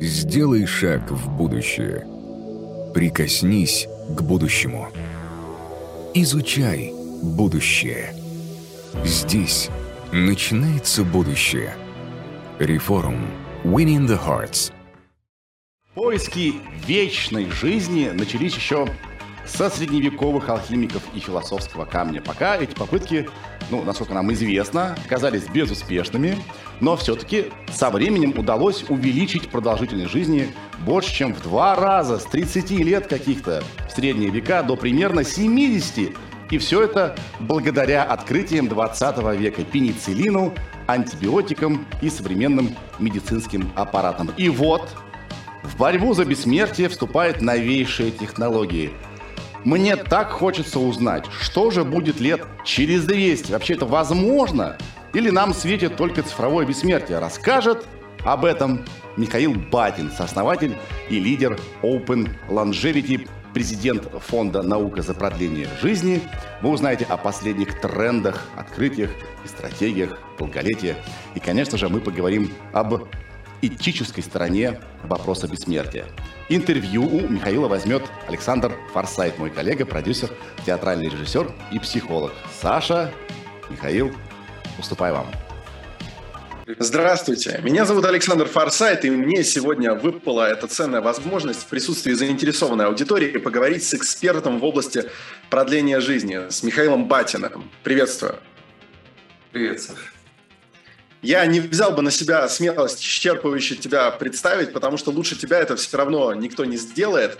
Сделай шаг в будущее. Прикоснись к будущему. Изучай будущее. Здесь начинается будущее. Реформ. Winning the Hearts. Поиски вечной жизни начались еще со средневековых алхимиков и философского камня. Пока эти попытки, ну, насколько нам известно, казались безуспешными, но все-таки со временем удалось увеличить продолжительность жизни больше, чем в два раза, с 30 лет каких-то в средние века до примерно 70. И все это благодаря открытиям 20 века, пенициллину, антибиотикам и современным медицинским аппаратам. И вот в борьбу за бессмертие вступают новейшие технологии – мне так хочется узнать, что же будет лет через 200. Вообще это возможно? Или нам светит только цифровое бессмертие? Расскажет об этом Михаил Батин, сооснователь и лидер Open Longevity, президент фонда «Наука за продление жизни». Вы узнаете о последних трендах, открытиях и стратегиях долголетия. И, конечно же, мы поговорим об этической стороне вопроса бессмертия. Интервью у Михаила возьмет Александр Форсайт, мой коллега, продюсер, театральный режиссер и психолог. Саша, Михаил, уступаю вам. Здравствуйте, меня зовут Александр Форсайт, и мне сегодня выпала эта ценная возможность в присутствии заинтересованной аудитории поговорить с экспертом в области продления жизни, с Михаилом Батиным. Приветствую. Привет, Саша. Я не взял бы на себя смелость исчерпывающе тебя представить, потому что лучше тебя это все равно никто не сделает.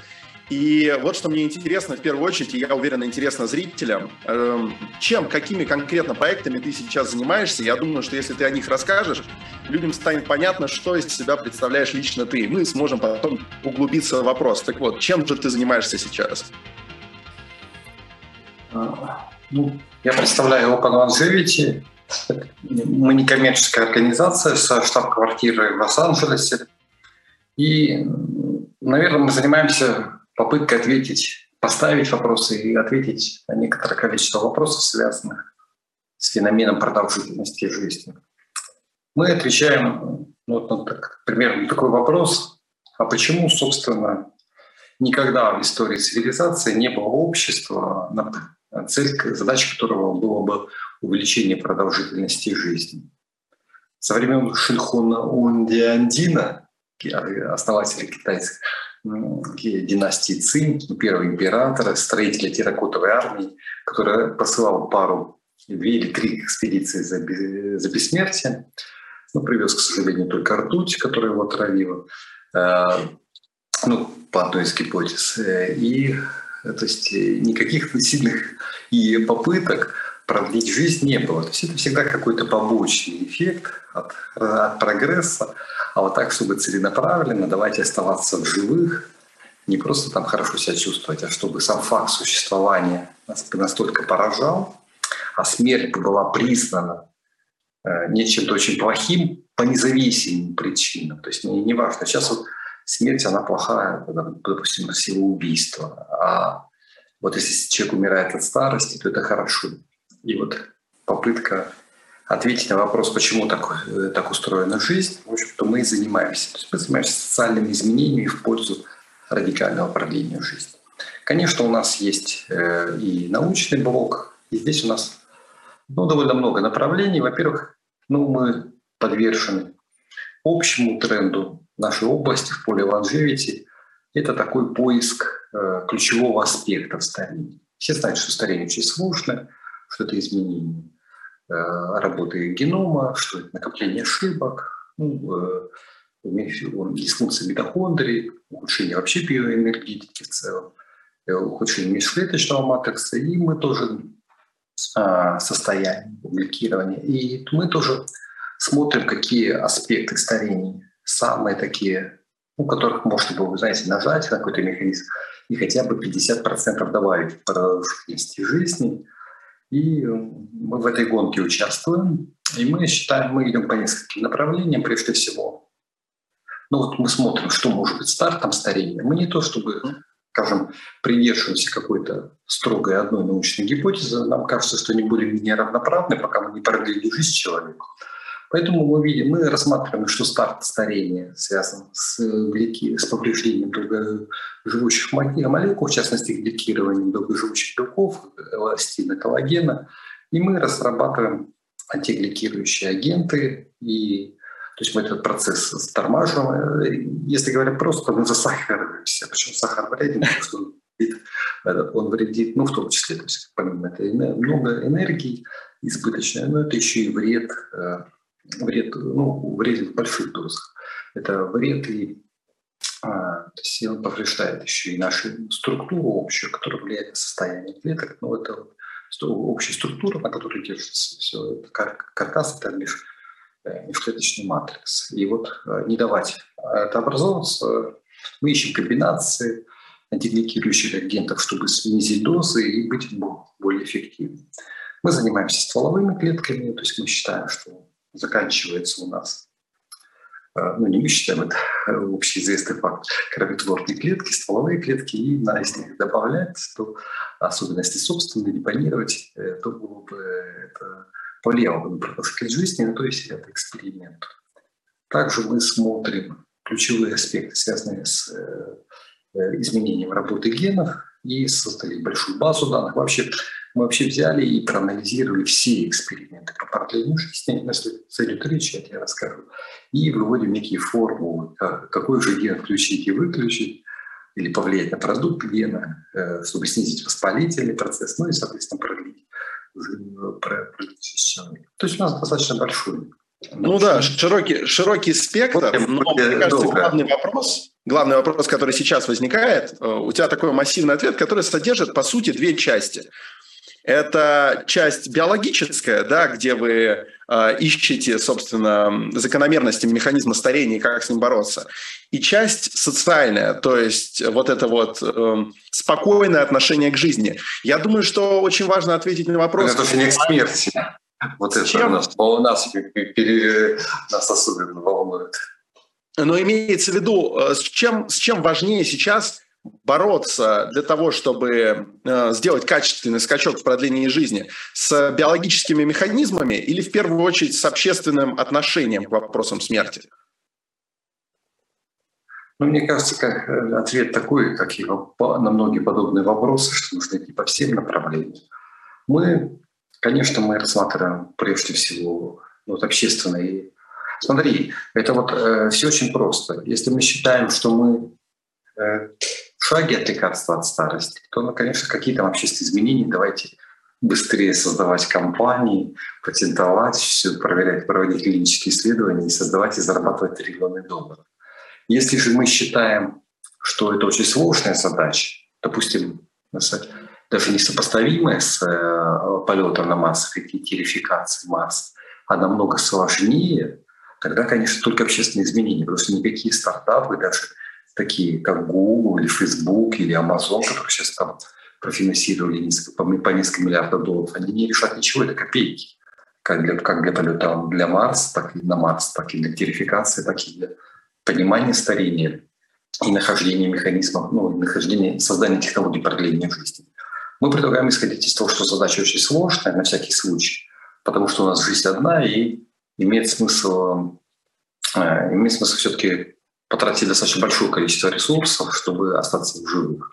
И вот что мне интересно в первую очередь, и я уверен, интересно зрителям, эм, чем, какими конкретно проектами ты сейчас занимаешься. Я думаю, что если ты о них расскажешь, людям станет понятно, что из себя представляешь лично ты. Мы сможем потом углубиться в вопрос. Так вот, чем же ты занимаешься сейчас? А, ну, я представляю Open Longevity, мы не коммерческая организация со штаб-квартирой в Лос-Анджелесе. И, наверное, мы занимаемся попыткой ответить, поставить вопросы и ответить на некоторое количество вопросов, связанных с феноменом продолжительности жизни. Мы отвечаем, ну, вот, так, примерно на такой вопрос, а почему, собственно, никогда в истории цивилизации не было общества, цель, задача которого было бы увеличение продолжительности жизни. Со времен Шинхуна Ундиандина, основателя китайской династии Цинь, первого императора, строителя терракотовой армии, который посылал пару, две или три экспедиции за, за бессмертие, но привез, к сожалению, только ртуть, которая его отравила, э, ну, по одной из гипотез. И то есть никаких сильных и попыток продлить жизнь не было. То есть это всегда какой-то побочный эффект от, от прогресса. А вот так, чтобы целенаправленно, давайте оставаться в живых, не просто там хорошо себя чувствовать, а чтобы сам факт существования нас настолько поражал, а смерть была признана э, не чем-то очень плохим по независимым причинам. То есть не, не важно. Сейчас вот смерть, она плохая, допустим, в силу убийства. А вот если человек умирает от старости, то это хорошо. И вот попытка ответить на вопрос, почему так, э, так устроена жизнь, в общем-то, мы и занимаемся. То есть мы занимаемся социальными изменениями в пользу радикального продления жизни. Конечно, у нас есть э, и научный блок, и здесь у нас ну, довольно много направлений. Во-первых, ну, мы подвержены общему тренду нашей области в поле longevity. Это такой поиск э, ключевого аспекта в старении. Все знают, что старение очень сложно – что это изменение э, работы генома, что это накопление ошибок, ну, э, дисфункция митохондрий, ухудшение вообще биоэнергетики в целом, э, ухудшение межклеточного матрикса, и мы тоже а, состояние публикирования. И мы тоже смотрим, какие аспекты старения самые такие, у которых можно было, знаете, нажать на какой-то механизм и хотя бы 50% добавить в продолжительности жизни, и мы в этой гонке участвуем. И мы считаем, мы идем по нескольким направлениям, прежде всего. Ну вот мы смотрим, что может быть стартом старения. Мы не то чтобы, скажем, придерживаемся какой-то строгой одной научной гипотезы. Нам кажется, что они более-менее равноправны, пока мы не продлили жизнь человеку. Поэтому мы видим, мы рассматриваем, что старт старения связан с, глики, с повреждением долгоживущих молекул, в частности, гликированием долгоживущих белков, эластина, коллагена. И мы разрабатываем антигликирующие агенты и то есть мы этот процесс стормаживаем. Если говоря просто, мы засахариваемся. Причем сахар вреден, он вредит, он вредит, ну, в том числе, то есть помимо этого много энергии избыточной, но это еще и вред, э, вред, ну, вреден в больших дозах. Это вред и а, то повреждает еще и нашу структуру общую, которая влияет на состояние клеток. Но это вот общая структура, на которой держится все. Это каркас, это лишь Э, межклеточный матрикс. И вот э, не давать это образовываться, мы ищем комбинации антигликирующих агентов, чтобы снизить дозы и быть более эффективным. Мы занимаемся стволовыми клетками, то есть мы считаем, что заканчивается у нас э, ну не мы считаем, это общеизвестный факт, кроветворные клетки, стволовые клетки, и на из них добавлять то особенности собственные, депонировать, то было бы это повлияло на протокол жизни, ну, то есть это эксперимент. Также мы смотрим ключевые аспекты, связанные с э, э, изменением работы генов, и создали большую базу данных. Вообще, мы вообще взяли и проанализировали все эксперименты по продлению жизни, если зайдет речь, я тебе расскажу, и выводим некие формулы, какой же ген включить и выключить, или повлиять на продукт гена, э, чтобы снизить воспалительный процесс, ну и, соответственно, продлить то есть у нас достаточно большой. Ну да, широкий, широкий спектр, но мне кажется, главный вопрос, главный вопрос, который сейчас возникает, э, у тебя такой массивный ответ, который содержит, по сути, две части. Это часть биологическая, да, где вы э, ищете, собственно, закономерности механизма старения и как с ним бороться. И часть социальная, то есть вот это вот э, спокойное отношение к жизни. Я думаю, что очень важно ответить на вопрос. Это не к смерти. Вот это Чем? у нас, у нас, нас особенно волнует. Но имеется в виду, э, с чем, с чем важнее сейчас бороться для того, чтобы э, сделать качественный скачок в продлении жизни с биологическими механизмами или в первую очередь с общественным отношением к вопросам смерти? Ну, мне кажется, как э, ответ такой, как и на многие подобные вопросы, что нужно идти по всем направлениям. Мы, конечно, мы рассматриваем прежде всего ну, вот общественные. Смотри, это вот э, все очень просто. Если мы считаем, что мы э, шаги от лекарства от старости, то, ну, конечно, какие там общественные изменения, давайте быстрее создавать компании, патентовать все, проверять, проводить клинические исследования и создавать и зарабатывать триллионы долларов. Если же мы считаем, что это очень сложная задача, допустим, даже несопоставимая с э, полетом на Марс, терификацией Марса, а намного сложнее, тогда, конечно, только общественные изменения, потому что никакие стартапы, даже такие как Google или Facebook или Amazon, которые сейчас там профинансировали несколько, по, несколько миллиардов долларов, они не решат ничего, это копейки. Как для, как для полета для Марса, так и на Марс, так и для терификации, так и для понимания старения и нахождения механизмов, ну, нахождения, создания технологий продления жизни. Мы предлагаем исходить из того, что задача очень сложная, на всякий случай, потому что у нас жизнь одна, и имеет смысл, э, имеет смысл все-таки потратить достаточно большое количество ресурсов, чтобы остаться в живых.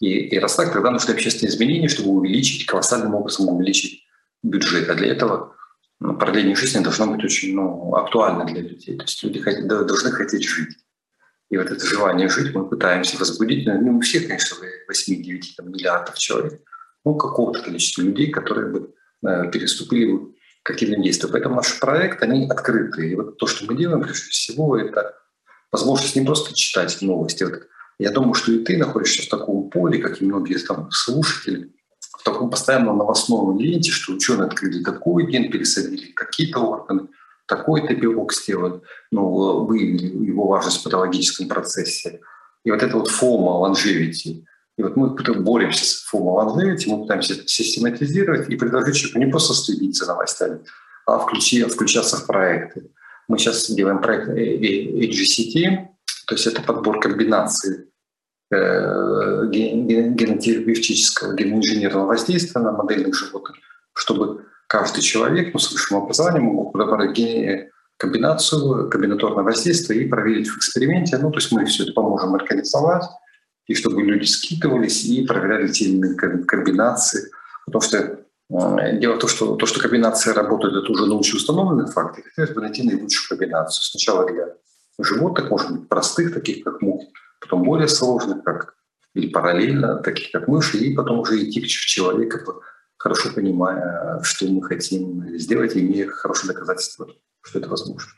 И, и раз так, тогда нужны общественные изменения, чтобы увеличить, колоссальным образом увеличить бюджет. А для этого ну, продление жизни должно быть очень ну, актуально для людей. То есть люди хотят, должны хотеть жить. И вот это желание жить мы пытаемся возбудить, ну, не у всех, конечно, 8-9 миллиардов человек, ну, какого-то количества людей, которые бы э, переступили бы к активным действиям. Поэтому наш проект, они открыты. И вот то, что мы делаем, прежде всего, это возможность не просто читать новости. Я думаю, что и ты находишься в таком поле, как и многие там слушатели, в таком постоянном новостном ленте, что ученые открыли такой ген, пересадили какие-то органы, такой-то белок сделали, ну, выявили его важность в патологическом процессе. И вот это вот фома longevity. И вот мы боремся с фома longevity, мы пытаемся это систематизировать и предложить человеку не просто следить за новостями, а включи, включаться в проекты. Мы сейчас делаем проект HGCT, то есть это подбор комбинаций э, генотерапевтического, геноинженерного воздействия на модельных животных, чтобы каждый человек ну, с высшим образованием мог подобрать комбинацию, комбинаторное воздействие и проверить в эксперименте. Ну, то есть мы все это поможем организовать, и чтобы люди скидывались и проверяли те или иные комбинации. Потому что э, дело в том, что то, что комбинации работают, это уже научно установленный факт, и хотелось бы найти наилучшую комбинацию. Сначала для животных, может быть, простых, таких как мух, потом более сложных, как или параллельно, таких как мыши, и потом уже идти к человеку, хорошо понимая, что мы хотим сделать, имея хорошее доказательство, что это возможно.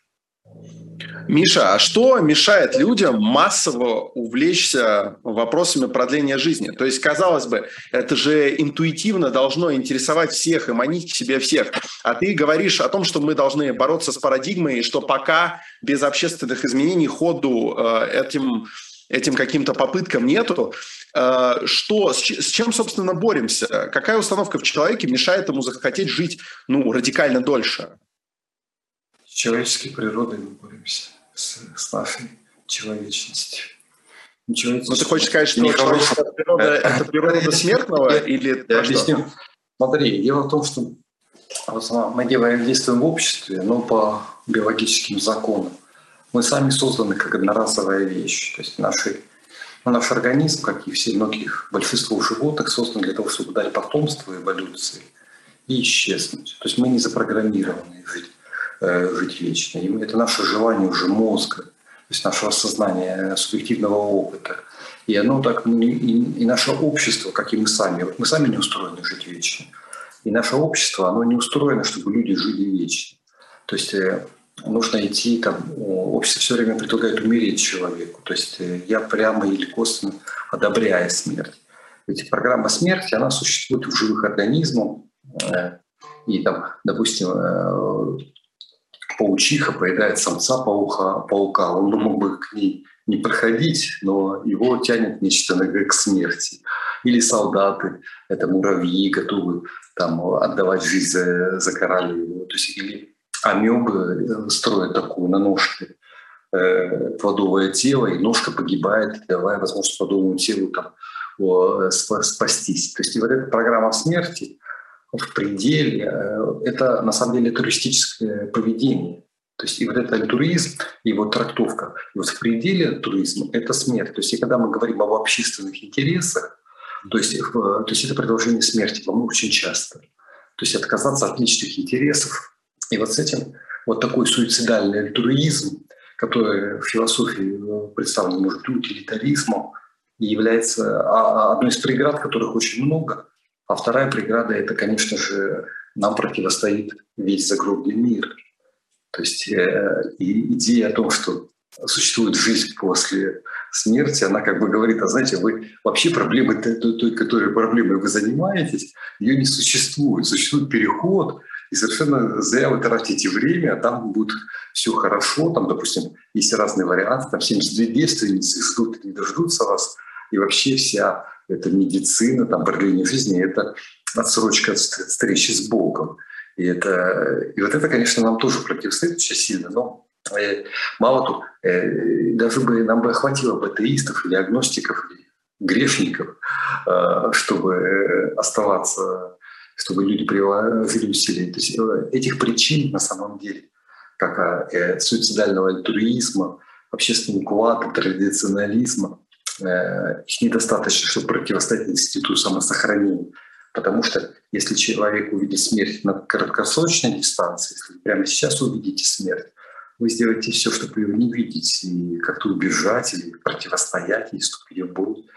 Миша, а что мешает людям массово увлечься вопросами продления жизни? То есть, казалось бы, это же интуитивно должно интересовать всех и манить к себе всех. А ты говоришь о том, что мы должны бороться с парадигмой, что пока без общественных изменений ходу э, этим, этим каким-то попыткам нету. Э, что, с чем, собственно, боремся? Какая установка в человеке мешает ему захотеть жить ну, радикально дольше? С человеческой природой мы боремся с, с нашей человечностью. Ну, ты хочешь сказать, что человеческая природа – это природа смертного? или я объясню. Смотри, дело в том, что мы делаем, действуем в обществе, но по биологическим законам. Мы сами созданы как одноразовая вещь. То есть наши, ну, наш организм, как и все многих, большинство животных, создан для того, чтобы дать потомство эволюции и исчезнуть. То есть мы не запрограммированы жить жить вечно. И это наше желание уже мозга, то есть нашего сознания, субъективного опыта. И оно так, и, наше общество, как и мы сами, вот мы сами не устроены жить вечно. И наше общество, оно не устроено, чтобы люди жили вечно. То есть э, нужно идти, там, общество все время предлагает умереть человеку. То есть э, я прямо или косвенно одобряя смерть. Ведь программа смерти, она существует в живых организмах. И там, допустим, паучиха поедает самца паука, паука. Он мог бы к ней не проходить, но его тянет нечто к смерти. Или солдаты, это муравьи, готовы там, отдавать жизнь за, за королеву. То есть, или амебы э, строят такую на ножке э, плодовое тело, и ножка погибает, давая возможность плодовому телу там, о, спастись. То есть и вот эта программа смерти, в пределе, э, это на самом деле туристическое поведение. То есть и вот это альтруизм, и его трактовка. И вот в пределе туризма – это смерть. То есть и когда мы говорим об общественных интересах, то есть, то есть это продолжение смерти по-моему, очень часто. То есть отказаться от личных интересов. И вот с этим вот такой суицидальный альтруизм, который в философии э, представлен, может утилитаризмом, и является а, а, одной из преград, которых очень много – а вторая преграда – это, конечно же, нам противостоит весь загробный мир. То есть э, и идея о том, что существует жизнь после смерти, она как бы говорит, а знаете, вы вообще проблемы, той, той которой проблемой вы занимаетесь, ее не существует. Существует переход, и совершенно зря вы тратите время, а там будет все хорошо, там, допустим, есть разные варианты, там 72 девственницы ждут, не дождутся вас, и вообще вся это медицина, там, продление жизни, это отсрочка от встречи с Богом. И, это, и вот это, конечно, нам тоже противостоит очень сильно, но э, мало того, э, даже бы нам бы хватило бы атеистов или агностиков, или грешников, э, чтобы оставаться, чтобы люди приложили усилия. То есть э, этих причин на самом деле, как э, суицидального альтруизма, общественного уклада, традиционализма, Э, их недостаточно, чтобы противостоять институту самосохранения. Потому что если человек увидит смерть на краткосрочной дистанции, если прямо сейчас увидите смерть, вы сделаете все, чтобы ее не видеть, и как-то убежать или противостоять, и вступить в бой.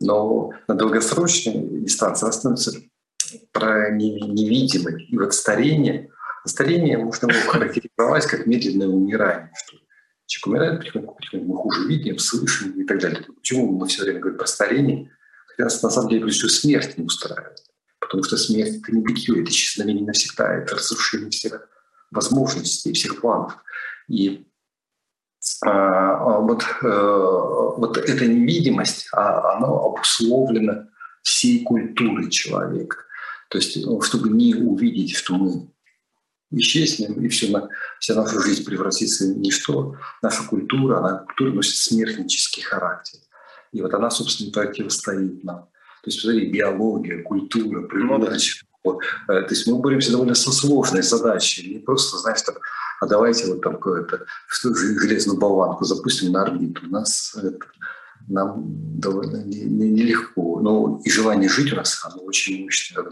Но на долгосрочной дистанции она про невидимой. И вот старение, старение можно характеризовать как медленное умирание, что Человек умирает потихоньку, потихоньку, мы хуже видим, слышим и так далее. Почему мы все время говорим про старение? Хотя нас на самом деле прежде смерть не устраивает. Потому что смерть — это не битье, это исчезновение навсегда, это разрушение всех возможностей, всех планов. И а, а вот, а, вот эта невидимость, а, она обусловлена всей культурой человека. То есть, ну, чтобы не увидеть, что мы исчезнем, и все, на, вся наша жизнь превратится в ничто. Наша культура, она культура носит смертнический характер. И вот она, собственно, противостоит нам. То есть, смотри, биология, культура, природа, Вот, э, то есть мы боремся довольно со сложной задачей, не просто, знаешь, так, а давайте вот там какую-то железную болванку запустим на орбиту. У нас это, нам довольно нелегко. Не, не Но и желание жить у нас, оно очень мощное,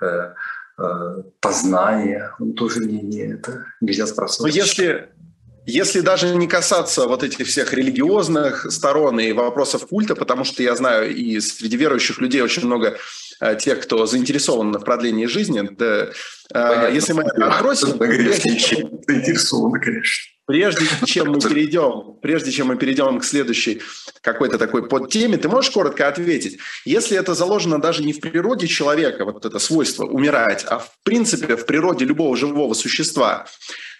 э, э, познание, он тоже не, не это, нельзя спросить. Но если, если даже не касаться вот этих всех религиозных сторон и вопросов культа, потому что я знаю, и среди верующих людей очень много э, тех, кто заинтересован в продлении жизни, да, э, Понятно. если мы отбросим... Заинтересованы, конечно. Прежде чем мы перейдем, прежде чем мы перейдем к следующей какой-то такой подтеме, ты можешь коротко ответить, если это заложено даже не в природе человека, вот это свойство умирать, а в принципе в природе любого живого существа,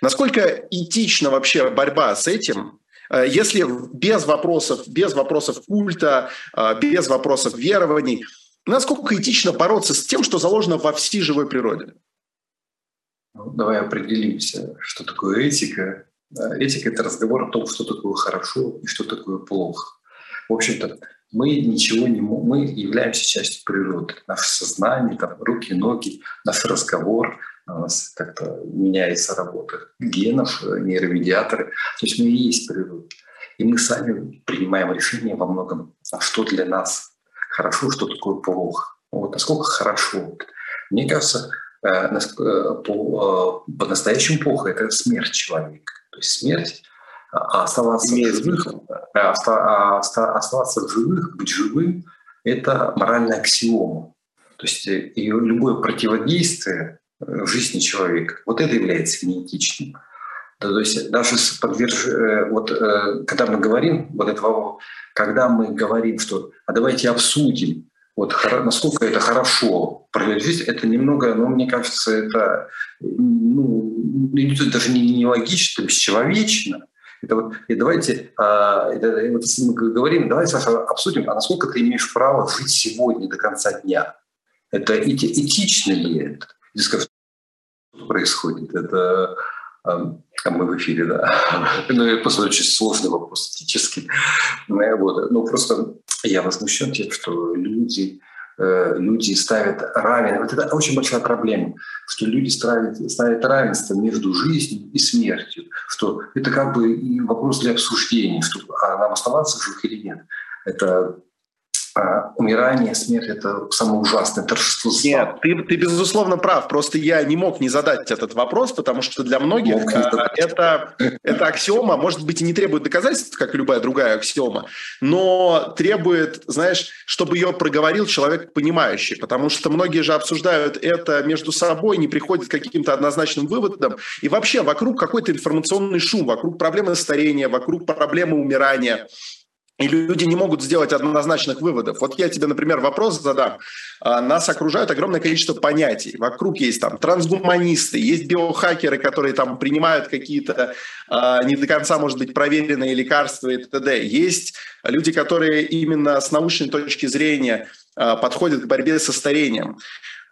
насколько этична вообще борьба с этим, э, если без вопросов, без вопросов культа, э, без вопросов верований, насколько этично бороться с тем, что заложено во всей живой природе? Ну, давай определимся, что такое этика Этика – это разговор о том, что такое хорошо и что такое плохо. В общем-то, мы ничего не мы являемся частью природы. Наше сознание, там, руки, ноги, наш разговор, у нас как-то меняется работа генов, нейромедиаторы. То есть мы и есть природа. И мы сами принимаем решение во многом, а что для нас хорошо, что такое плохо. Вот насколько хорошо. Мне кажется, э, э, по-настоящему плохо – это смерть человека. То есть смерть, а оставаться в живых, а, а оставаться в живых, быть живым – это моральная аксиома. То есть э, и любое противодействие э, в жизни человека, вот это является неэтичным. То есть даже подверж... Э, вот когда мы говорим вот этого, когда мы говорим, что а давайте обсудим, вот насколько это хорошо прожить жизнь, это немного, ну, мне кажется, это ну, даже не, не логично, бесчеловечно. Это вот, и давайте, а, это, вот если мы говорим, давайте Саша, обсудим, а насколько ты имеешь право жить сегодня до конца дня? Это эти, этично ли это? Что происходит? Это а мы в эфире, да. Ну, это просто очень сложный вопрос этический. Ну, вот. ну, просто я возмущен тем, что люди, люди ставят равенство. Вот это очень большая проблема, что люди ставят, ставят равенство между жизнью и смертью, что это как бы вопрос для обсуждения, что а нам оставаться в живых или нет. Это а умирание, смерть — это самое ужасное торжество зла. Нет, ты, ты безусловно прав. Просто я не мог не задать этот вопрос, потому что для многих а, это, это аксиома, может быть, и не требует доказательств, как любая другая аксиома, но требует, знаешь, чтобы ее проговорил человек понимающий, потому что многие же обсуждают это между собой, не приходят к каким-то однозначным выводам, и вообще вокруг какой-то информационный шум, вокруг проблемы старения, вокруг проблемы умирания – и люди не могут сделать однозначных выводов. Вот я тебе, например, вопрос задам. А, нас окружает огромное количество понятий. Вокруг есть там трансгуманисты, есть биохакеры, которые там принимают какие-то а, не до конца, может быть, проверенные лекарства и т.д. Есть люди, которые именно с научной точки зрения а, подходят к борьбе со старением.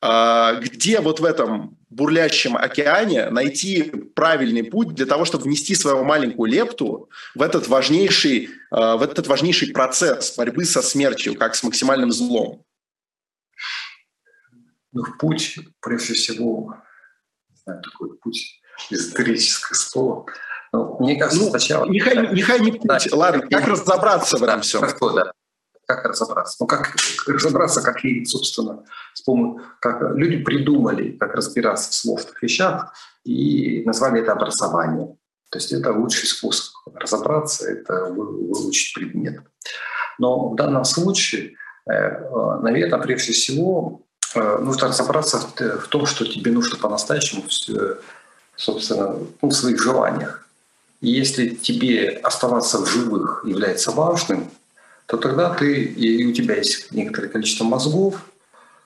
А, где вот в этом бурлящем океане найти правильный путь для того, чтобы внести свою маленькую лепту в этот важнейший, а, в этот важнейший процесс борьбы со смертью, как с максимальным злом? Ну, путь, прежде всего, знаю, такой путь эзотерическое слово. Ну, мне кажется, ну, сначала... Нехай, нехай не путь. Да, Ладно, как разобраться в этом всем? Да как разобраться? Ну, как разобраться, как и, собственно, с помощью, как люди придумали, как разбираться в сложных вещах и назвали это образование. То есть это лучший способ разобраться, это выучить предмет. Но в данном случае, э, наверное, прежде всего, э, нужно разобраться в том, что тебе нужно по-настоящему, собственно, ну, в своих желаниях. И если тебе оставаться в живых является важным, то тогда ты, и у тебя есть некоторое количество мозгов,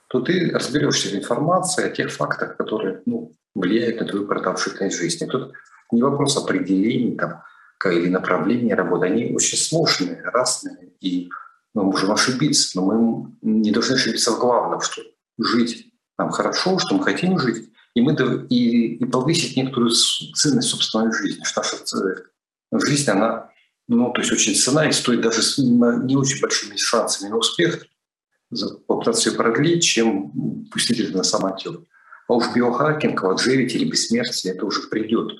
то ты разберешься в информации о тех фактах, которые ну, влияют на твою продолжительность жизни. Тут не вопрос определений там, или направления работы, они очень сложные, разные, и мы можем ошибиться, но мы не должны ошибиться в главном, что жить нам хорошо, что мы хотим жить, и, мы, и, и повысить некоторую ценность собственной жизни, что наша жизнь, она ну, то есть очень цена и стоит даже с не очень большими шансами на успех попытаться ее продлить, чем пустить это на самотек. А уж биохакинг, лоджевити или бессмертие, это уже придет.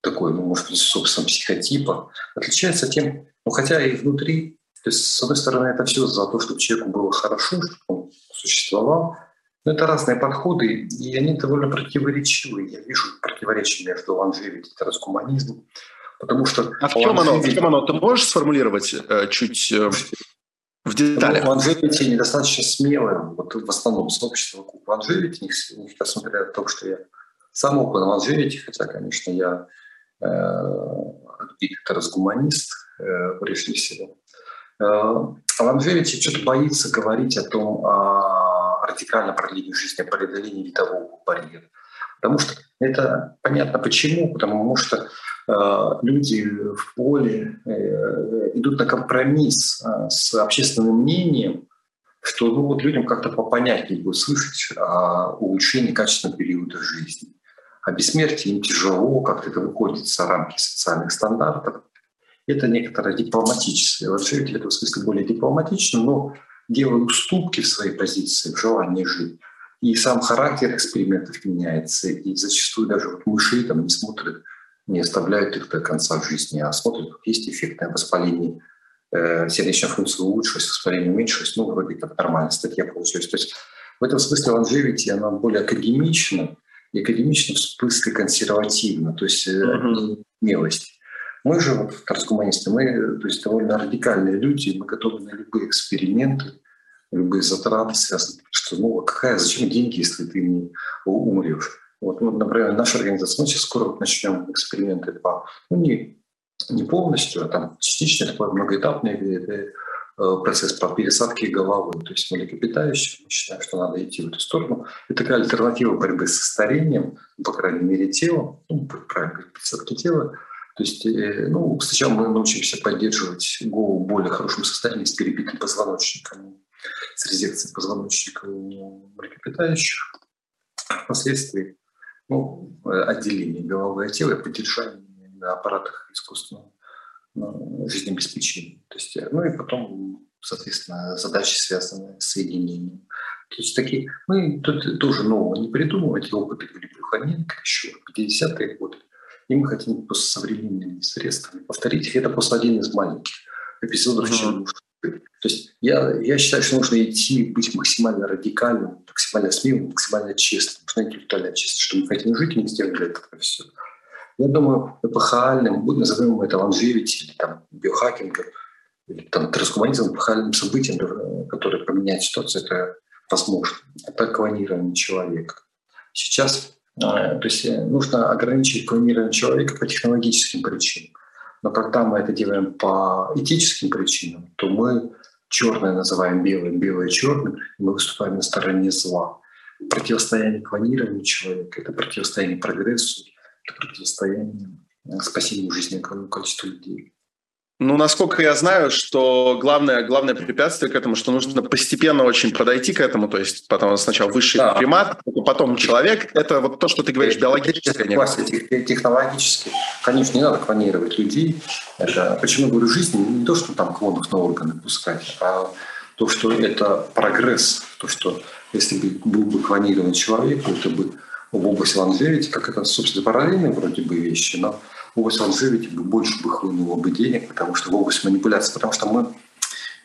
Такой, ну, может быть, собственно, психотипа. Отличается тем, ну, хотя и внутри, то есть, с одной стороны, это все за то, чтобы человеку было хорошо, чтобы он существовал, но это разные подходы, и они довольно противоречивые. Я вижу противоречие между лонжевити и трансгуманизмом, потому что... А в чем, оно, в чем оно? Ты можешь сформулировать э, чуть э, в деталях? Ну, недостаточно смелое, вот в основном сообщество вокруг лонжевити, несмотря на то, что я сам около лонжевити, хотя, конечно, я э, трансгуманист э, прежде всего. Э, а лонжевити что-то боится говорить о том, о радикально продлению жизни, преодолению видового барьера. Потому что это понятно почему, потому что люди в поле э, идут на компромисс э, с общественным мнением, что ну, вот людям как-то попонятнее будет слышать о улучшении качественного периода жизни. А бессмертие им тяжело, как-то это выходит за рамки социальных стандартов. Это некоторое дипломатическое. Вообще в этом смысле более дипломатично, но делаю уступки в своей позиции, в желании жить. И сам характер экспериментов меняется, и зачастую даже вот мыши там не смотрят, не оставляют их до конца жизни, а смотрят, как есть эффектное воспаление, э, сердечная функция улучшилась, воспаление уменьшилось, ну, вроде как нормальная статья получилась. То есть в этом смысле longevity, она более академична, и академично в смысле консервативна, то есть mm-hmm. смелость. Мы же, вот, трансгуманисты, мы то есть, довольно радикальные люди, мы готовы на любые эксперименты, любые затраты связаны. Что, ну, какая, зачем деньги, если ты не умрешь? Вот, ну, например, наша организация, мы сейчас скоро начнем эксперименты по, ну, не, не полностью, а там частично, такой многоэтапный э, процесс по пересадке головы, то есть млекопитающих. Мы считаем, что надо идти в эту сторону. Это такая альтернатива борьбы со старением, по крайней мере, телом, ну, правильно пересадки тела, то есть, э, ну, сначала мы научимся поддерживать голову в более хорошем состоянии с перебитым позвоночником, с резекцией позвоночника млекопитающих. Впоследствии ну, отделение головы от тела и поддержание на аппаратах искусственного ну, жизнеобеспечения. То есть, э, ну и потом, соответственно, задачи, связанные с соединением. То есть такие, мы тут тоже нового не придумываем, эти опыты были Плюханенко еще в 50-е годы. И мы хотим просто современными средствами повторить их. Это просто один из маленьких эпизодов, mm-hmm. То есть я, я считаю, что нужно идти, быть максимально радикальным, максимально смелым, максимально честным. Нужно интеллектуально честно, что мы хотим жить, не сделали это все. Я думаю, эпохальным, будем назовем это лонжевити или там биохакингом, или там трансгуманизм, эпохальным событием, которое поменяет ситуацию, это возможно. Это клонирование человека. Сейчас а, то есть э, нужно ограничить клонирование человека по технологическим причинам. Но когда мы это делаем по этическим причинам, то мы черное называем белым, белое черным, и мы выступаем на стороне зла. Противостояние клонированию человека — это противостояние прогрессу, это противостояние э, спасению жизни огромного количества людей. Ну, насколько я знаю, что главное, главное препятствие к этому, что нужно постепенно очень подойти к этому, то есть потом сначала высший да. примат, потом человек, это вот то, что ты говоришь, биологическое. Классе, технологически. Конечно, не надо клонировать людей. Это, почему я говорю жизнь, не то, что там клонов на органы пускать, а то, что это прогресс, то, что если бы был бы клонирован человек, то это бы в области лонжевити, как это, собственно, параллельные вроде бы вещи, но область лонжевити бы больше бы хлынуло бы денег, потому что в область манипуляции, потому что мы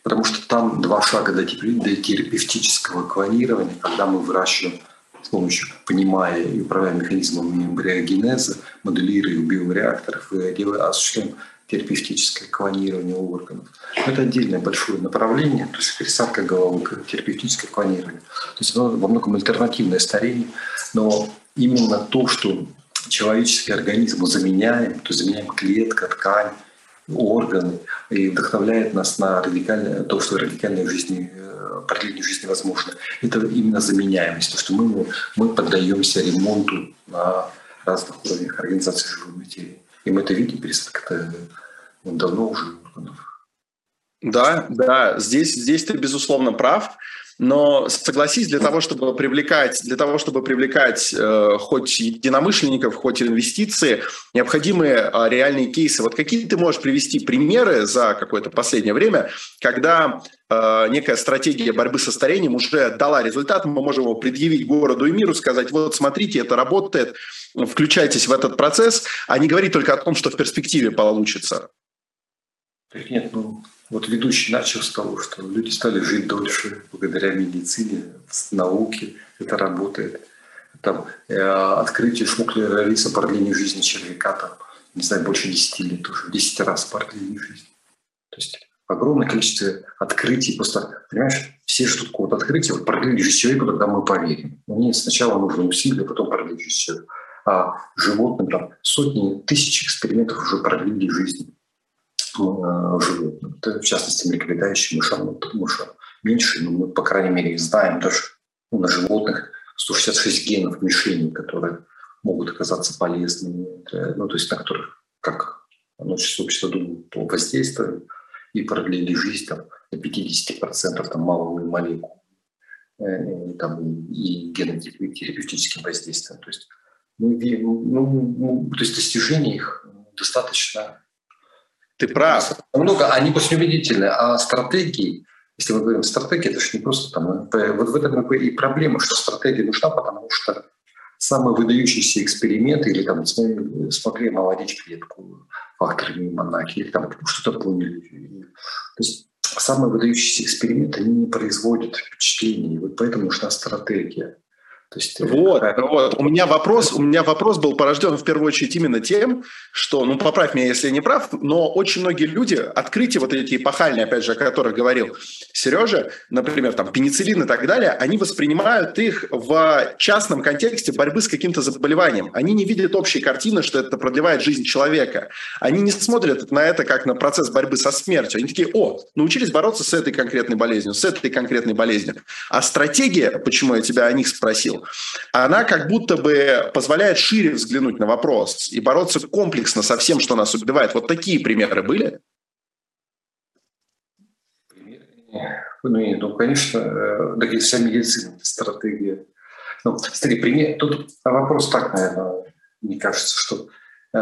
потому что там два шага до, терапевтического клонирования, когда мы выращиваем с помощью, понимая и управляя механизмами эмбриогенеза, моделируя биореакторов и делая, осуществляем терапевтическое клонирование органов. Это отдельное большое направление, то есть пересадка головы, терапевтическое клонирование. То есть оно во многом альтернативное старение, но именно то, что человеческий организм мы заменяем, то есть заменяем клетка, ткань, органы, и вдохновляет нас на радикальное, то, что радикальная жизни, э, продление жизни возможно. Это именно заменяемость, то, что мы, мы поддаемся ремонту на разных уровнях организации живой материи. И мы это видим, пересадка давно уже органов. Да, да, здесь, здесь ты безусловно прав. Но согласись, для того, чтобы привлекать, для того, чтобы привлекать э, хоть единомышленников, хоть инвестиции, необходимы э, реальные кейсы. Вот какие ты можешь привести примеры за какое-то последнее время, когда э, некая стратегия борьбы со старением уже дала результат, мы можем его предъявить городу и миру, сказать, вот смотрите, это работает, включайтесь в этот процесс, а не говорить только о том, что в перспективе получится. Нет, ну, вот ведущий начал с того, что люди стали жить дольше благодаря медицине, науке, это работает. Там, э, открытие Шмуклера Риса продление жизни человека, там, не знаю, больше 10 лет уже, 10 раз продление жизни. То есть огромное количество открытий. Просто, понимаешь, все ждут какого-то открытия, вот продлили жизнь человеку, тогда мы поверим. Но нет, сначала нужно усилия, потом продлить жизнь человеку. А животным там сотни, тысяч экспериментов уже продлили жизнь животным. Это, в частности, млекопитающим мышам, ну, что меньше, но мы, по крайней мере, знаем даже ну, на животных 166 генов мишени, которые могут оказаться полезными, ну, то есть на которых, как научное общество думает, то воздействуют и продлили жизнь там, до 50% там, малыми молекул э, и, там, и генотерапевтическим воздействием. То есть, мы, ну, ну, то есть достижения их достаточно ты прав. Много, они очень убедительны. А стратегии, если мы говорим стратегии, это же не просто там... Э, вот в этом и проблема, что стратегия нужна, потому что самые выдающиеся эксперименты, или там смогли, смогли наладить клетку факторами монаки, или там что-то поняли. То есть самые выдающиеся эксперименты, они не производят впечатления. И вот поэтому нужна стратегия. То есть, э, вот, вот. У меня вопрос, у меня вопрос был порожден в первую очередь именно тем, что, ну, поправь меня, если я не прав, но очень многие люди, открытия вот эти эпохальные, опять же, о которых говорил Сережа, например, там, пенициллин и так далее, они воспринимают их в частном контексте борьбы с каким-то заболеванием. Они не видят общей картины, что это продлевает жизнь человека. Они не смотрят на это как на процесс борьбы со смертью. Они такие, о, научились бороться с этой конкретной болезнью, с этой конкретной болезнью. А стратегия, почему я тебя о них спросил, она как будто бы позволяет шире взглянуть на вопрос и бороться комплексно со всем, что нас убивает. Вот такие примеры были? Ну, ну конечно, э, да, вся медицина, стратегия. Ну, смотри, пример, тут вопрос так, наверное, мне кажется, что э,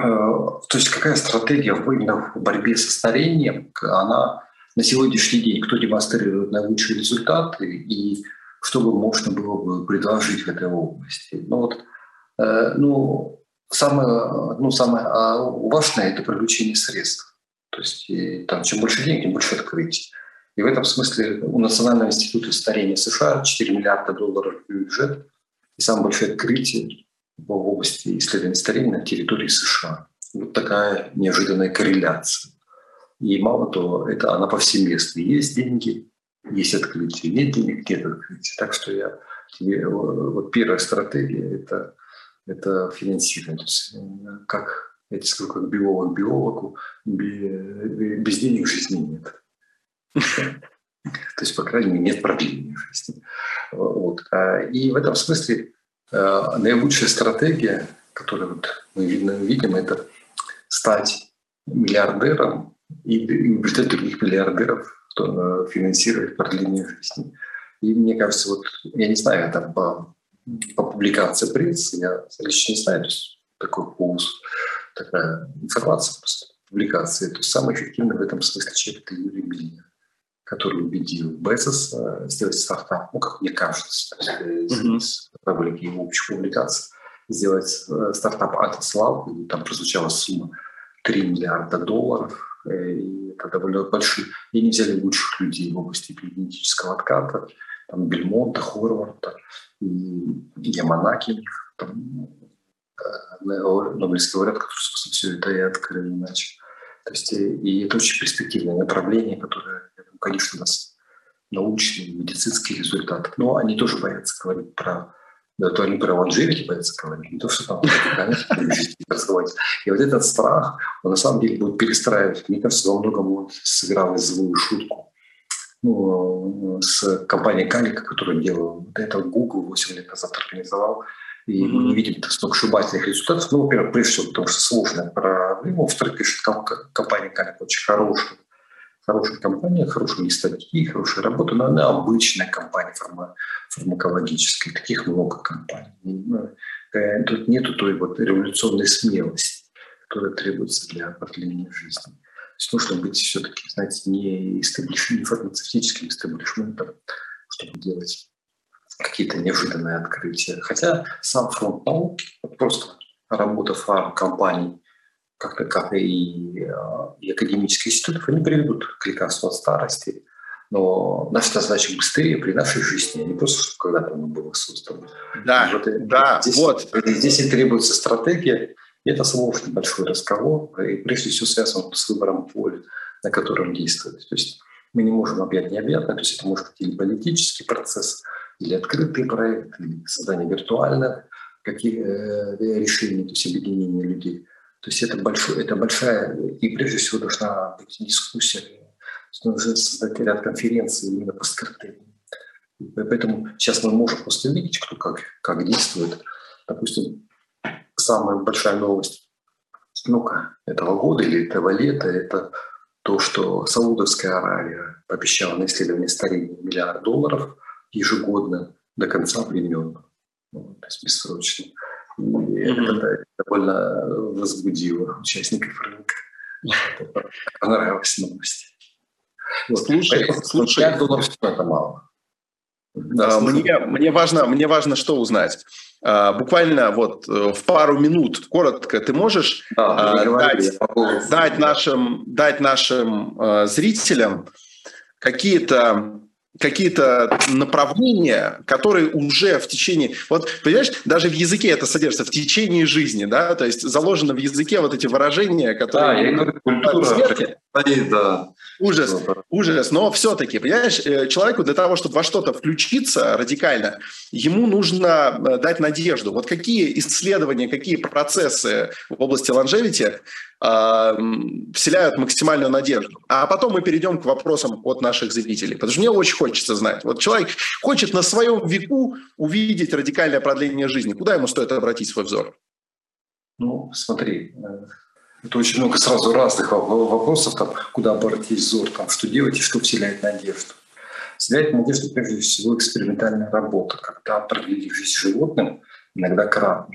э, то есть какая стратегия именно в борьбе со старением, она на сегодняшний день, кто демонстрирует наилучшие результаты и что бы можно было бы предложить в этой области. Ну, вот, э, ну, самое, ну, самое а важное – это привлечение средств. То есть там, чем больше денег, тем больше открытий. И в этом смысле у Национального института старения США 4 миллиарда долларов бюджет и самое большое открытие в области исследования старения на территории США. Вот такая неожиданная корреляция. И мало того, это она повсеместно. Есть деньги, есть открытие, нет денег, нет открытия. Так что я тебе, вот первая стратегия – это, это финансирование. То есть, э, как, я тебе скажу, как биолог биологу, без денег жизни нет. То есть, по крайней мере, нет продления жизни. Вот. А, и в этом смысле э, наилучшая стратегия, которую вот мы видим, это стать миллиардером и убеждать других миллиардеров кто финансирует продление жизни. И мне кажется, вот я не знаю, это по, по публикации прессы, я лично не знаю, то есть такой пулс, такая информация просто, публикации. То есть самый эффективный в этом смысле человек – это Юрий Миллер, который убедил Безос сделать стартап, ну, как мне кажется, из публики его общих публикаций, сделать э, стартап Atlas Lab, там прозвучала сумма 3 миллиарда долларов – Э, и это довольно большие. И они взяли лучших людей в области генетического отката, там Бельмонта, Хорварда, Яманаки, там, э, Нобелевский лауреат, который, собственно, все это и открыл иначе. То есть, э, и это очень перспективное направление, которое, конечно, у нас научный, медицинский результат. Но они тоже боятся говорить про да, то они про longevity боятся говорить, не то, что там разговаривать. И вот этот страх, он на самом деле будет перестраивать. Мне кажется, во многом он сыграл злую шутку ну, с компанией Калика, которую делал. Вот это Google 8 лет назад организовал. И мы не видим сногсшибательных результатов. Ну, во-первых, прежде всего, потому что сложная проблема. Во-вторых, конечно, компания Калик очень хорошая хорошая компания, хорошие статьи, хорошая работа, но она обычная компания фарма, фармакологическая. Таких много компаний. Э, тут нету той вот революционной смелости, которая требуется для продления жизни. То есть нужно быть все-таки, знаете, не, истеблиш... не фармацевтическим истеблишментом, чтобы делать какие-то неожиданные открытия. Хотя сам фронт науки, просто работа фармкомпаний, как, как и, э, и академических институтов, они приведут к лекарству от старости. Но наша задача быстрее при нашей жизни, а не просто, чтобы когда-то оно было создано. Да, вот, да, здесь, вот. Здесь и требуется стратегия, и это сложный большой разговор, и прежде всего связан с выбором поля, на котором действовать. То есть мы не можем объять необъятное, то есть это может быть или политический процесс, или открытый проект, или создание виртуальных каких, э, решений, то есть объединения людей. То есть это, большой, это большая, и прежде всего должна быть дискуссия, нужно создать ряд конференций именно по стратегии. Поэтому сейчас мы можем просто видеть, кто как, как действует. Допустим, самая большая новость ну-ка, этого года или этого лета – это то, что Саудовская Аравия пообещала на исследование старения миллиард долларов ежегодно до конца времен, ну, то есть бессрочно. И mm-hmm. это довольно возбудило участников рынка. Понравилась новость. Вот. Слушай, слушай. 5 долларов это мало. Да, мне, мне, важно, мне важно что узнать. А, буквально вот э, в пару минут, коротко, ты можешь да, а, дать, дать нашим, дать нашим а, зрителям какие-то какие-то направления, которые уже в течение... Вот, понимаешь, даже в языке это содержится, в течение жизни, да, то есть заложено в языке вот эти выражения, которые... Да, я говорю, культура, смерти. Да. Ужас, ужас. Но все-таки, понимаешь, э, человеку для того, чтобы во что-то включиться радикально, ему нужно э, дать надежду. Вот какие исследования, какие процессы в области longevity вселяют максимальную надежду. А потом мы перейдем к вопросам от наших зрителей. Потому что мне очень хочется знать. Вот человек хочет на своем веку увидеть радикальное продление жизни. Куда ему стоит обратить свой взор? Ну, смотри, э, это очень много сразу разных вопросов, там, куда обратить взор, там, что делать и что вселяет надежду. Вселяет надежду прежде всего экспериментальная работа, когда продлили жизнь животным, иногда кратно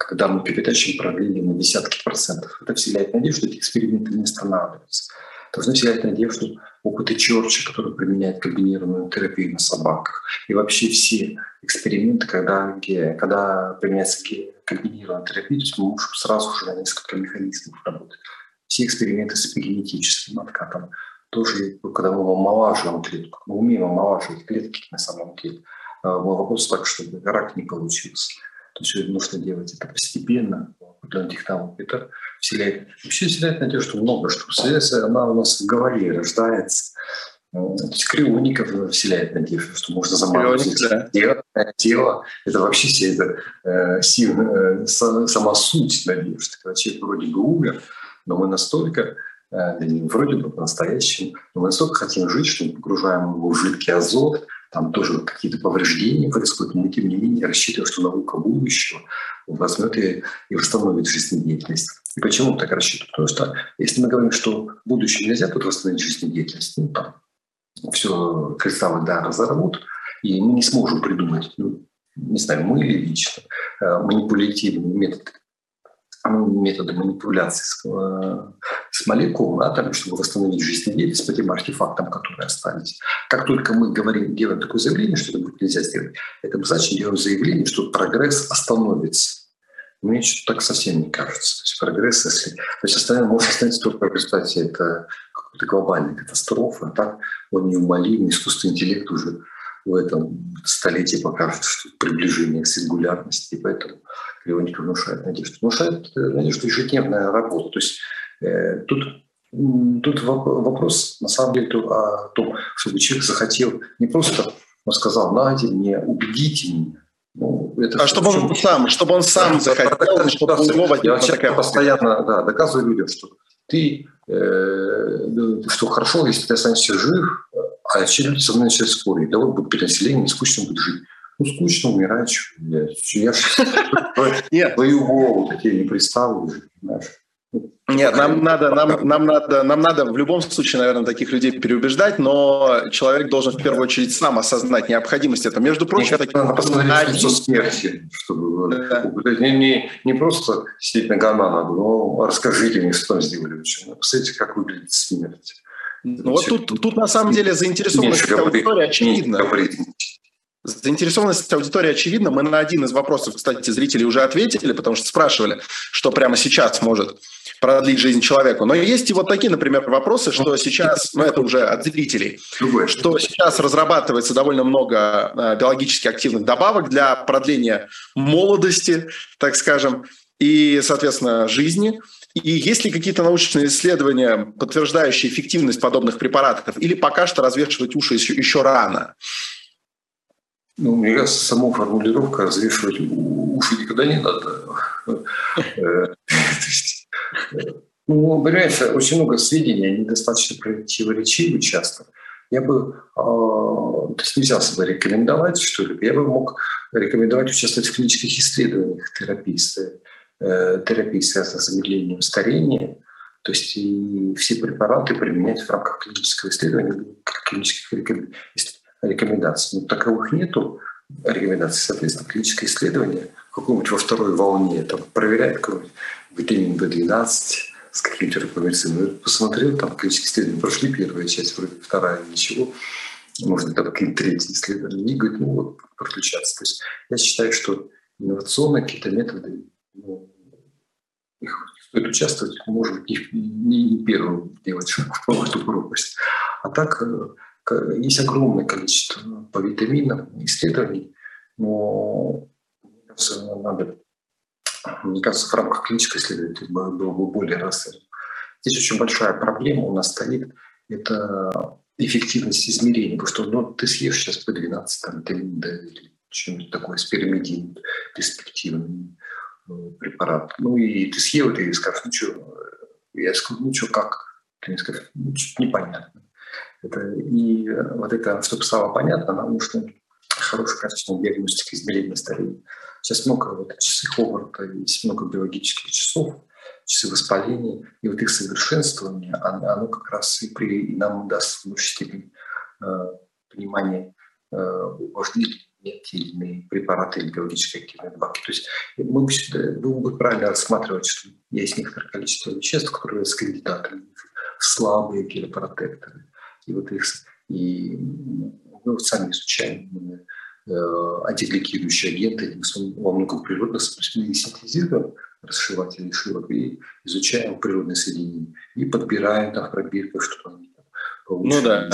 когда мы передачим продление на десятки процентов. Это вселяет надежду, эти эксперименты не останавливаются. Должны вселять надежду опыты Чорча, который применяет комбинированную терапию на собаках. И вообще все эксперименты, когда, когда применяется комбинированная терапия, то есть мы можем сразу же на несколько механизмов работать. Все эксперименты с эпигенетическим откатом, тоже, когда мы омолаживаем клетку, мы умеем омолаживать клетки на самом деле. А, вопрос так, чтобы рак не получился. То есть нужно делать это постепенно, определенных технологий. Это вселяет, вообще вселяет надежду, что много что. Вселяется, она у нас в голове рождается. То есть криоников вселяет надежду, что можно заморозить да. тело, тело. Это вообще все это э, сила, э, сама суть надежды. Когда человек вроде бы умер, но мы настолько э, вроде бы по-настоящему, но мы настолько хотим жить, что мы погружаем его в жидкий азот, там тоже какие-то повреждения происходят, но тем не менее рассчитываю, что наука будущего возьмет и, и восстановит жизнедеятельность. И почему так рассчитываю? Потому что если мы говорим, что в будущем нельзя тут восстановить жизнедеятельность, ну там все кристаллы да разорвут, и мы не сможем придумать, ну, не знаю, мы или лично, э, манипулятивный метод методы манипуляции э, с молекулами, атомами, чтобы восстановить жизнедеятельность по тем артефактам, которые остались. Как только мы говорим, делаем такое заявление, что это будет нельзя сделать, это значит делаем заявление, что прогресс остановится. Мне что-то так совсем не кажется. То есть прогресс, если... То есть остановим, может остановиться только в результате это какой-то глобальной катастрофы, а так он неумолимый, искусственный интеллект уже в этом столетии покажет, что приближение к сингулярности, и поэтому Леонтьев внушает надежду. Внушает э, надежду ежедневная работа. То есть тут, тут вопрос на самом деле о том, чтобы человек захотел не просто он сказал, знаете, мне, убедите меня. Ну, это а чтобы он сам, чтобы он сам да, захотел, чтобы у него Я такая постоянно да, доказываю людям, что ты, э, что хорошо, если ты останешься жив, а все люди со мной начали спорить. Да вот будет перенаселение, скучно будет жить. Ну, скучно умирать. Я, я твою голову такие не представлю, понимаешь? Нет, нам надо, нам, нам, надо, нам надо в любом случае, наверное, таких людей переубеждать, но человек должен в первую очередь сам осознать необходимость этого. Между прочим, таким надо посмотреть смерти, чтобы да. не, не, не просто сидеть на гана но расскажите мне, что там сделали. Посмотрите, как выглядит смерть. Ну, вот тут, тут на самом деле заинтересованность аудитории очевидна. Заинтересованность аудитории очевидна. Мы на один из вопросов, кстати, зрители уже ответили, потому что спрашивали, что прямо сейчас может продлить жизнь человеку. Но есть и вот такие, например, вопросы, что сейчас, ну это уже от зрителей, что сейчас разрабатывается довольно много э, биологически активных добавок для продления молодости, так скажем, и, соответственно, жизни. И есть ли какие-то научные исследования, подтверждающие эффективность подобных препаратов, или пока что развешивать уши еще, еще рано? Ну, мне кажется, саму формулировка развешивать уши никогда не надо. Э, ну, понимаете, очень много сведений, они достаточно противоречивы часто. Я бы, а, то есть нельзя бы рекомендовать что-либо, я бы мог рекомендовать участвовать в клинических исследованиях терапии, э, терапии связанной с замедлением старения, то есть и все препараты применять в рамках клинического исследования, клинических рекомендаций. Но таковых нету рекомендаций, соответственно, клиническое исследование какое-нибудь во второй волне, там, проверяет какой-нибудь витамин В12 с каким-то рекомендацией. Ну, посмотрел, там клинические исследования прошли, первая часть, вроде вторая, ничего. Может, там какие-то третьи исследования. И говорит, ну вот, подключаться. То есть я считаю, что инновационные какие-то методы, ну, их стоит участвовать, может быть, не, не, не первым делать в эту пропасть. А так э, есть огромное количество по витаминам исследований, но надо мне кажется, в рамках клинической исследования было бы более рассмотрено. Здесь очень большая проблема у нас стоит – это эффективность измерений, потому что ну, ты съешь сейчас P12 там, да, или что-нибудь такое, спермидин, перспективный э, препарат. Ну и ты съел это и скажешь, ну что, я скажу, ну что, как? Ты мне скажешь, ну непонятно. Это, и вот это, чтобы стало понятно, нам нужно хорошая качественная диагностика измерения старения. Сейчас много вот, часы Ховарда, есть много биологических часов, часы воспаления, и вот их совершенствование, оно, оно как раз и, при, и нам даст в э, понимание, э, важны ли нет или иные препараты или биологически активные добавки. То есть мы бы, было бы правильно рассматривать, что есть некоторое количество веществ, которые являются кандидатами в слабые гелопротекторы. И вот их и мы сами изучаем Э, антигликирующие агенты, во многом природных мы синтезируем расшиватели широк и изучаем природные соединения и подбираем там в пробирках, что они там Ну да.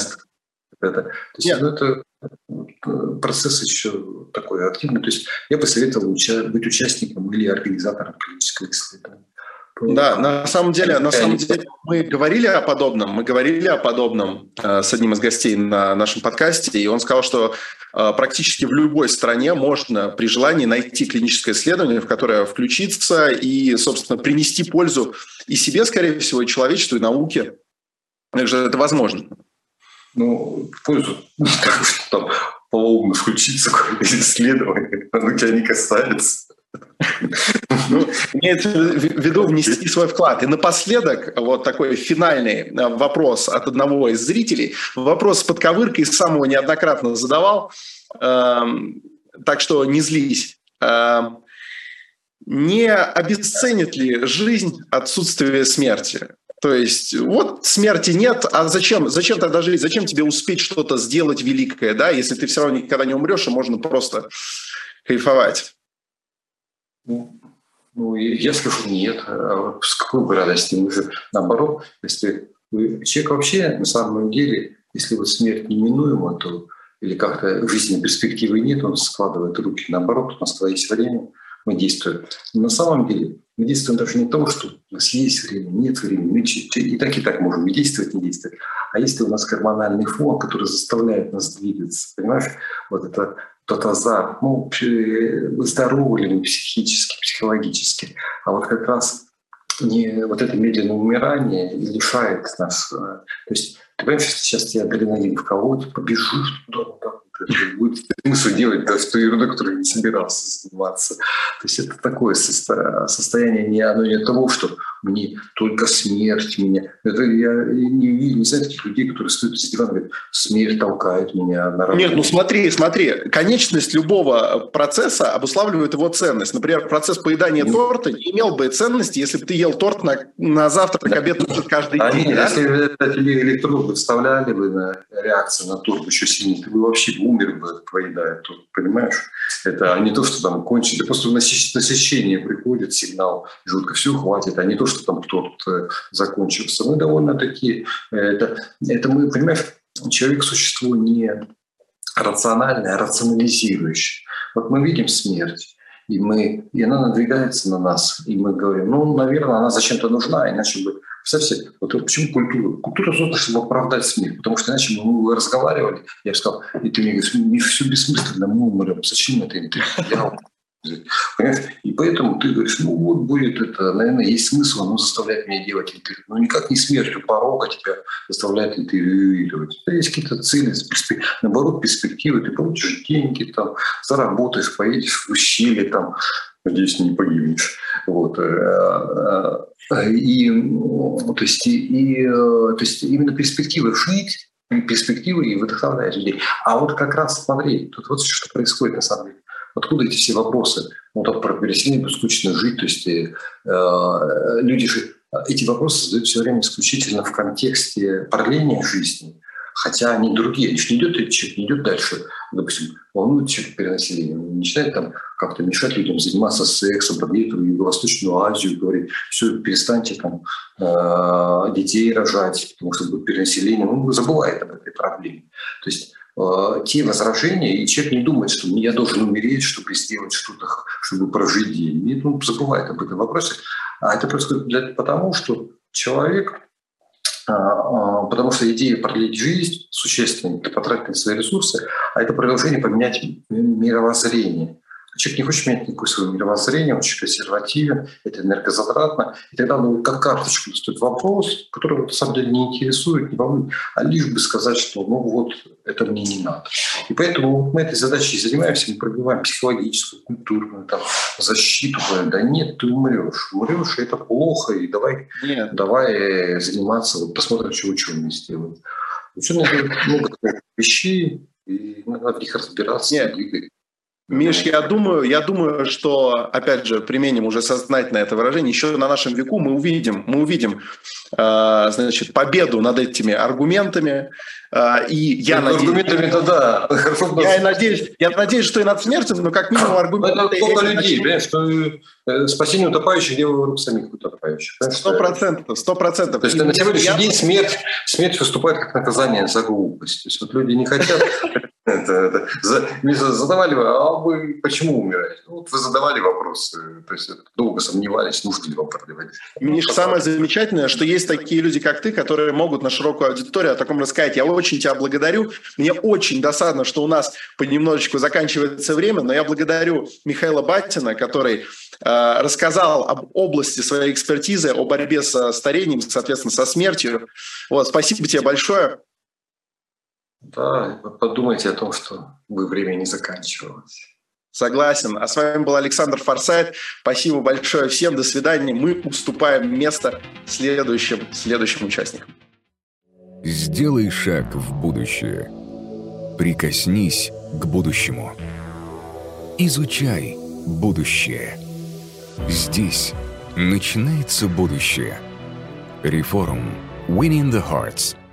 Это, то есть, ну, это э, процесс еще такой активный. То есть я бы советовал уча- быть участником или организатором клинического исследования. Да, на самом деле, на самом деле мы говорили о подобном, мы говорили о подобном э, с одним из гостей на нашем подкасте, и он сказал, что э, практически в любой стране можно при желании найти клиническое исследование, в которое включиться и, собственно, принести пользу и себе, скорее всего, и человечеству, и науке. Также это возможно. Ну, пользу, как там полоумно включиться какое-то исследование, оно тебя не касается. Ну, имеется в виду внести свой вклад. И напоследок вот такой финальный э, вопрос от одного из зрителей. Вопрос с подковыркой самого неоднократно задавал, эм, так что не злись. Эм, не обесценит ли жизнь отсутствие смерти? То есть вот смерти нет, а зачем, зачем тогда жить? Зачем тебе успеть что-то сделать великое, да, если ты все равно никогда не умрешь, и можно просто кайфовать? Ну, я скажу нет. А с какой бы радости? Мы же наоборот, если человек вообще на самом деле, если вот смерть неминуема, то или как-то жизни перспективы нет, он складывает руки. Наоборот, у нас есть время, мы действуем. Но на самом деле мы действуем даже не то, что у нас есть время, нет времени. Мы и так, и так можем и действовать, не действовать. А если у нас гормональный фон, который заставляет нас двигаться, понимаешь? Вот это тот азарт, ну, здоровы ли мы психически, психологически. А вот как раз не вот это медленное умирание лишает нас. То есть, ты понимаешь, если сейчас тебе адреналин вколоть, побежишь туда, будет смысл делать да, ту ерунду, которую не собирался заниматься. То есть это такое состояние, не, оно не того, что мне только смерть меня. Это я не, не, не знаю таких людей, которые стоят с дивана и говорят, смерть толкает меня на работу. Нет, ну смотри, смотри, конечность любого процесса обуславливает его ценность. Например, процесс поедания ну, торта не имел бы ценности, если бы ты ел торт на, на завтрак, да. обед, каждый а день. Нет, да? если это тебе электроды вставляли бы на реакцию на торт еще сильнее, ты бы вообще умер бы, поедая торт, понимаешь? Это не то, что там кончили, просто насыщение приходит, сигнал желудка, все, хватит, а не то, что там кто-то закончился. Мы довольно-таки, э, это, это мы, понимаешь, человек – существо не рациональное, а рационализирующее. Вот мы видим смерть, и, мы, и она надвигается на нас, и мы говорим, ну, наверное, она зачем-то нужна, иначе бы... Представьте, вот почему культура? Культура создана, чтобы оправдать смерть, потому что иначе мы разговаривали, я бы сказал, и ты мне говоришь, все бессмысленно, мы умрем, зачем это? Я И поэтому ты говоришь, ну вот будет это, наверное, есть смысл, оно заставляет меня делать интервью. Но никак не смертью порога тебя заставляет интервьюировать. У есть какие-то цели, наоборот, перспективы, ты получишь деньги, там, заработаешь, поедешь в ущелье, там, надеюсь, не погибнешь. Вот. Э, э, и, то есть, и, э, то есть именно перспективы жить, перспективы и вдохновляет людей. А вот как раз смотри, тут вот что происходит на самом деле. Откуда эти все вопросы? Ну, там про переселение, скучно жить. То есть э, э, люди же эти вопросы задают все время исключительно в контексте продления жизни. Хотя они другие. Же не идет, человек не идет дальше. Допустим, волнует человек перенаселение. Он начинает там как-то мешать людям заниматься сексом, продлить в Юго-Восточную Азию, говорит, все, перестаньте там э, детей рожать, потому что будет перенаселение. Он забывает об этой проблеме. То есть те возражения, и человек не думает, что я должен умереть, чтобы сделать что-то, чтобы прожить день. Нет, он забывает об этом вопросе. А это происходит потому, что человек, а, а, потому что идея продлить жизнь существенно, это потратить свои ресурсы, а это продолжение поменять мировоззрение. Человек не хочет менять никакое свое мировоззрение, он очень консервативен, это энергозатратно. И тогда ну, как карточку стоит вопрос, который на самом деле не интересует, не волнует, а лишь бы сказать, что ну вот это мне не надо. И поэтому мы этой задачей занимаемся, мы пробиваем психологическую, культурную там, защиту. Да нет, ты умрешь. Умрешь, и это плохо, и давай, нет. давай заниматься, вот посмотрим, что ученые сделают. Ученые делают много вещей, и надо в них разбираться, Нет. двигать. Миш, я думаю, я думаю, что, опять же, применим уже сознательно это выражение, еще на нашем веку мы увидим, мы увидим, э, значит, победу над этими аргументами, э, и я ну, надеюсь... Аргументами-то да. Я надеюсь, я надеюсь, что и над смертью, но как минимум аргументы... Это сколько людей, понимаешь, что э, спасение утопающих дело рук самих утопающих. Сто процентов, сто процентов. То есть на сегодняшний день смерть, смерть выступает как наказание за глупость. То есть вот люди не хотят это, это, за, задавали, а вы почему умираете? Ну, вот вы задавали вопросы, то есть долго сомневались, нужно ли вам продлевать. Миш, самое замечательное, что есть такие люди, как ты, которые могут на широкую аудиторию о таком рассказать. Я очень тебя благодарю. Мне очень досадно, что у нас понемножечку заканчивается время, но я благодарю Михаила Баттина, который э, рассказал об области своей экспертизы, о борьбе со старением, соответственно, со смертью. Вот, спасибо тебе большое. Да, подумайте о том, что вы время не заканчивалось. Согласен. А с вами был Александр Форсайт. Спасибо большое всем. До свидания. Мы уступаем место следующим, следующим участникам. Сделай шаг в будущее. Прикоснись к будущему. Изучай будущее. Здесь начинается будущее. Реформ. Winning the Hearts –